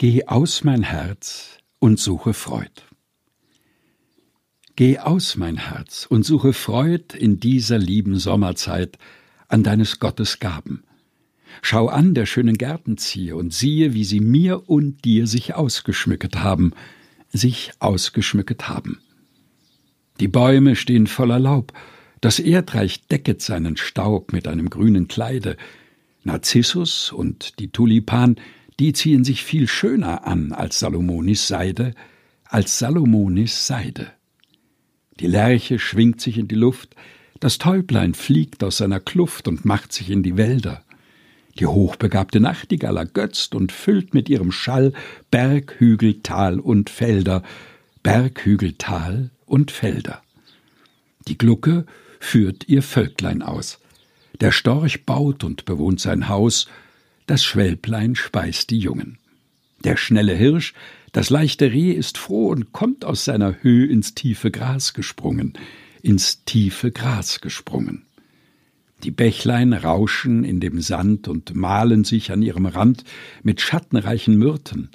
Geh aus mein Herz und suche Freud. Geh aus mein Herz und suche Freud in dieser lieben Sommerzeit an deines Gottes Gaben. Schau an der schönen Gärtenziehe und siehe, wie sie mir und dir sich ausgeschmücket haben, sich ausgeschmücket haben. Die Bäume stehen voller Laub, das Erdreich decket seinen Staub mit einem grünen Kleide, Narzissus und die Tulipan die ziehen sich viel schöner an als Salomonis Seide, als Salomonis Seide. Die Lerche schwingt sich in die Luft, das Täublein fliegt aus seiner Kluft und macht sich in die Wälder. Die hochbegabte Nachtigall ergötzt und füllt mit ihrem Schall Berg, Hügel, Tal und Felder, Berg, Hügel, Tal und Felder. Die Glucke führt ihr Völklein aus. Der Storch baut und bewohnt sein Haus, das Schwälblein speist die Jungen. Der schnelle Hirsch, das leichte Reh ist froh und kommt aus seiner Höhe ins tiefe Gras gesprungen, ins tiefe Gras gesprungen. Die Bächlein rauschen in dem Sand und malen sich an ihrem Rand mit schattenreichen Myrten.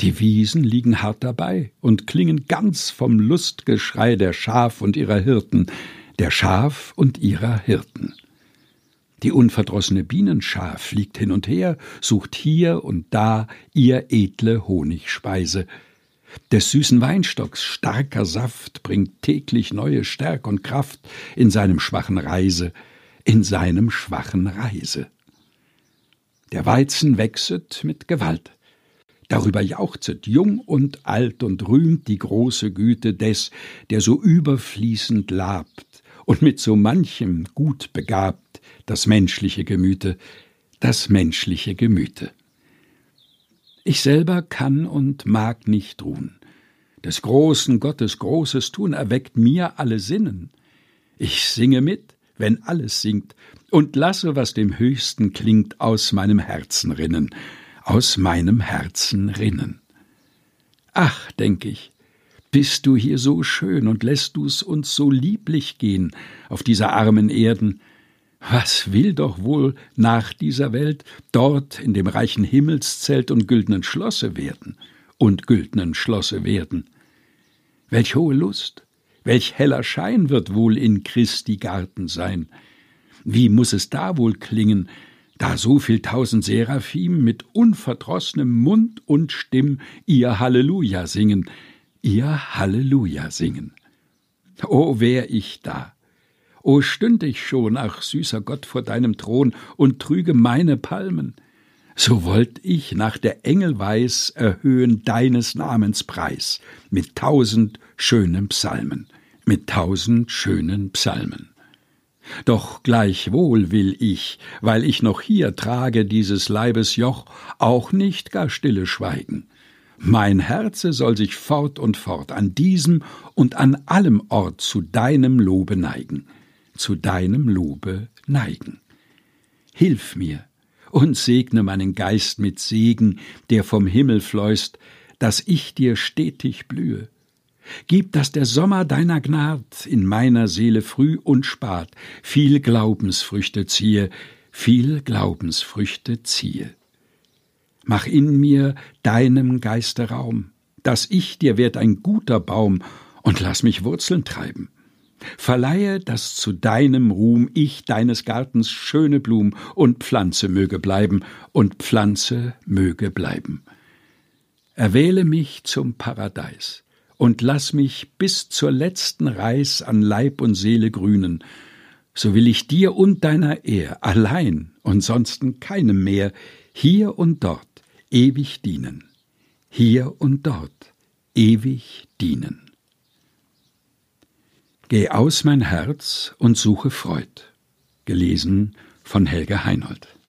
Die Wiesen liegen hart dabei und klingen ganz vom Lustgeschrei der Schaf und ihrer Hirten, der Schaf und ihrer Hirten. Die unverdrossene Bienenschar fliegt hin und her, sucht hier und da ihr edle Honigspeise. Des süßen Weinstocks starker Saft bringt täglich neue Stärk und Kraft in seinem schwachen Reise, in seinem schwachen Reise. Der Weizen wächset mit Gewalt. Darüber jauchzet jung und alt und rühmt die große Güte des, der so überfließend labt und mit so manchem gut begabt das menschliche Gemüte, das menschliche Gemüte. Ich selber kann und mag nicht ruhen. Des großen Gottes großes Tun erweckt mir alle Sinnen. Ich singe mit, wenn alles singt, und lasse, was dem Höchsten klingt, aus meinem Herzen rinnen, aus meinem Herzen rinnen. Ach, denk ich, bist du hier so schön und lässt du's uns so lieblich gehen auf dieser armen Erden? Was will doch wohl nach dieser Welt dort in dem reichen Himmelszelt und güldenen Schlosse werden und güldnen Schlosse werden? Welch hohe Lust, welch heller Schein wird wohl in Christi Garten sein? Wie muss es da wohl klingen, da so viel tausend Seraphim mit unverdrossenem Mund und Stimm ihr Halleluja singen, ihr Halleluja singen. O wär ich da! O stünd ich schon, ach süßer Gott, vor deinem Thron und trüge meine Palmen, so wollt ich nach der Engel Weiß erhöhen deines Namens Preis mit tausend schönen Psalmen, mit tausend schönen Psalmen. Doch gleichwohl will ich, weil ich noch hier trage dieses Leibes Joch, auch nicht gar stille schweigen, mein Herze soll sich fort und fort an diesem und an allem Ort zu deinem Lobe neigen, zu deinem Lobe neigen. Hilf mir und segne meinen Geist mit Segen, der vom Himmel fleust, dass ich dir stetig blühe. Gib, dass der Sommer deiner Gnad in meiner Seele früh und spat viel Glaubensfrüchte ziehe, viel Glaubensfrüchte ziehe. Mach in mir deinem Geiste Raum, dass ich dir werd ein guter Baum und lass mich Wurzeln treiben. Verleihe, dass zu deinem Ruhm ich deines Gartens schöne Blum und Pflanze möge bleiben und Pflanze möge bleiben. Erwähle mich zum Paradies und lass mich bis zur letzten Reis an Leib und Seele grünen, so will ich dir und deiner Ehr allein und sonsten keinem mehr hier und dort ewig dienen, hier und dort ewig dienen. Geh aus mein Herz und suche Freud. Gelesen von Helge Heinold.